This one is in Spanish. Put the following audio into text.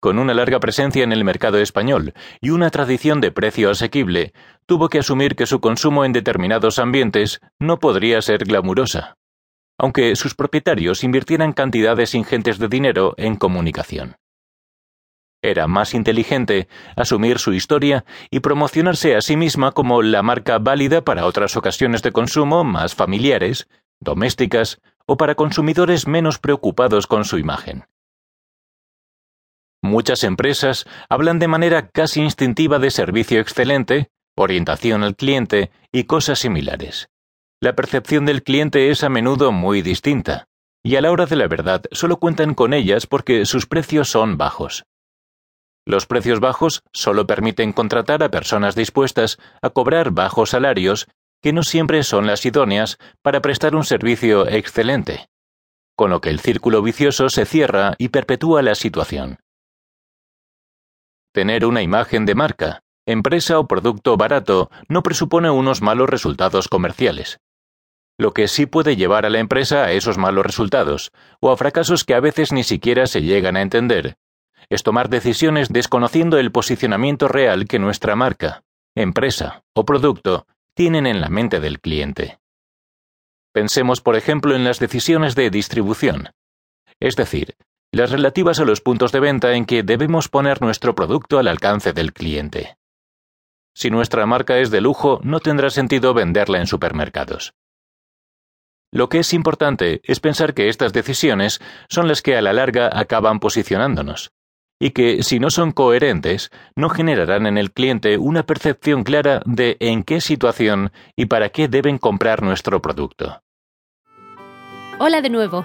con una larga presencia en el mercado español y una tradición de precio asequible, tuvo que asumir que su consumo en determinados ambientes no podría ser glamurosa, aunque sus propietarios invirtieran cantidades ingentes de dinero en comunicación. Era más inteligente asumir su historia y promocionarse a sí misma como la marca válida para otras ocasiones de consumo más familiares, domésticas o para consumidores menos preocupados con su imagen. Muchas empresas hablan de manera casi instintiva de servicio excelente, orientación al cliente y cosas similares. La percepción del cliente es a menudo muy distinta, y a la hora de la verdad solo cuentan con ellas porque sus precios son bajos. Los precios bajos solo permiten contratar a personas dispuestas a cobrar bajos salarios que no siempre son las idóneas para prestar un servicio excelente, con lo que el círculo vicioso se cierra y perpetúa la situación. Tener una imagen de marca, empresa o producto barato no presupone unos malos resultados comerciales. Lo que sí puede llevar a la empresa a esos malos resultados, o a fracasos que a veces ni siquiera se llegan a entender, es tomar decisiones desconociendo el posicionamiento real que nuestra marca, empresa o producto tienen en la mente del cliente. Pensemos, por ejemplo, en las decisiones de distribución. Es decir, las relativas a los puntos de venta en que debemos poner nuestro producto al alcance del cliente. Si nuestra marca es de lujo, no tendrá sentido venderla en supermercados. Lo que es importante es pensar que estas decisiones son las que a la larga acaban posicionándonos, y que, si no son coherentes, no generarán en el cliente una percepción clara de en qué situación y para qué deben comprar nuestro producto. Hola de nuevo.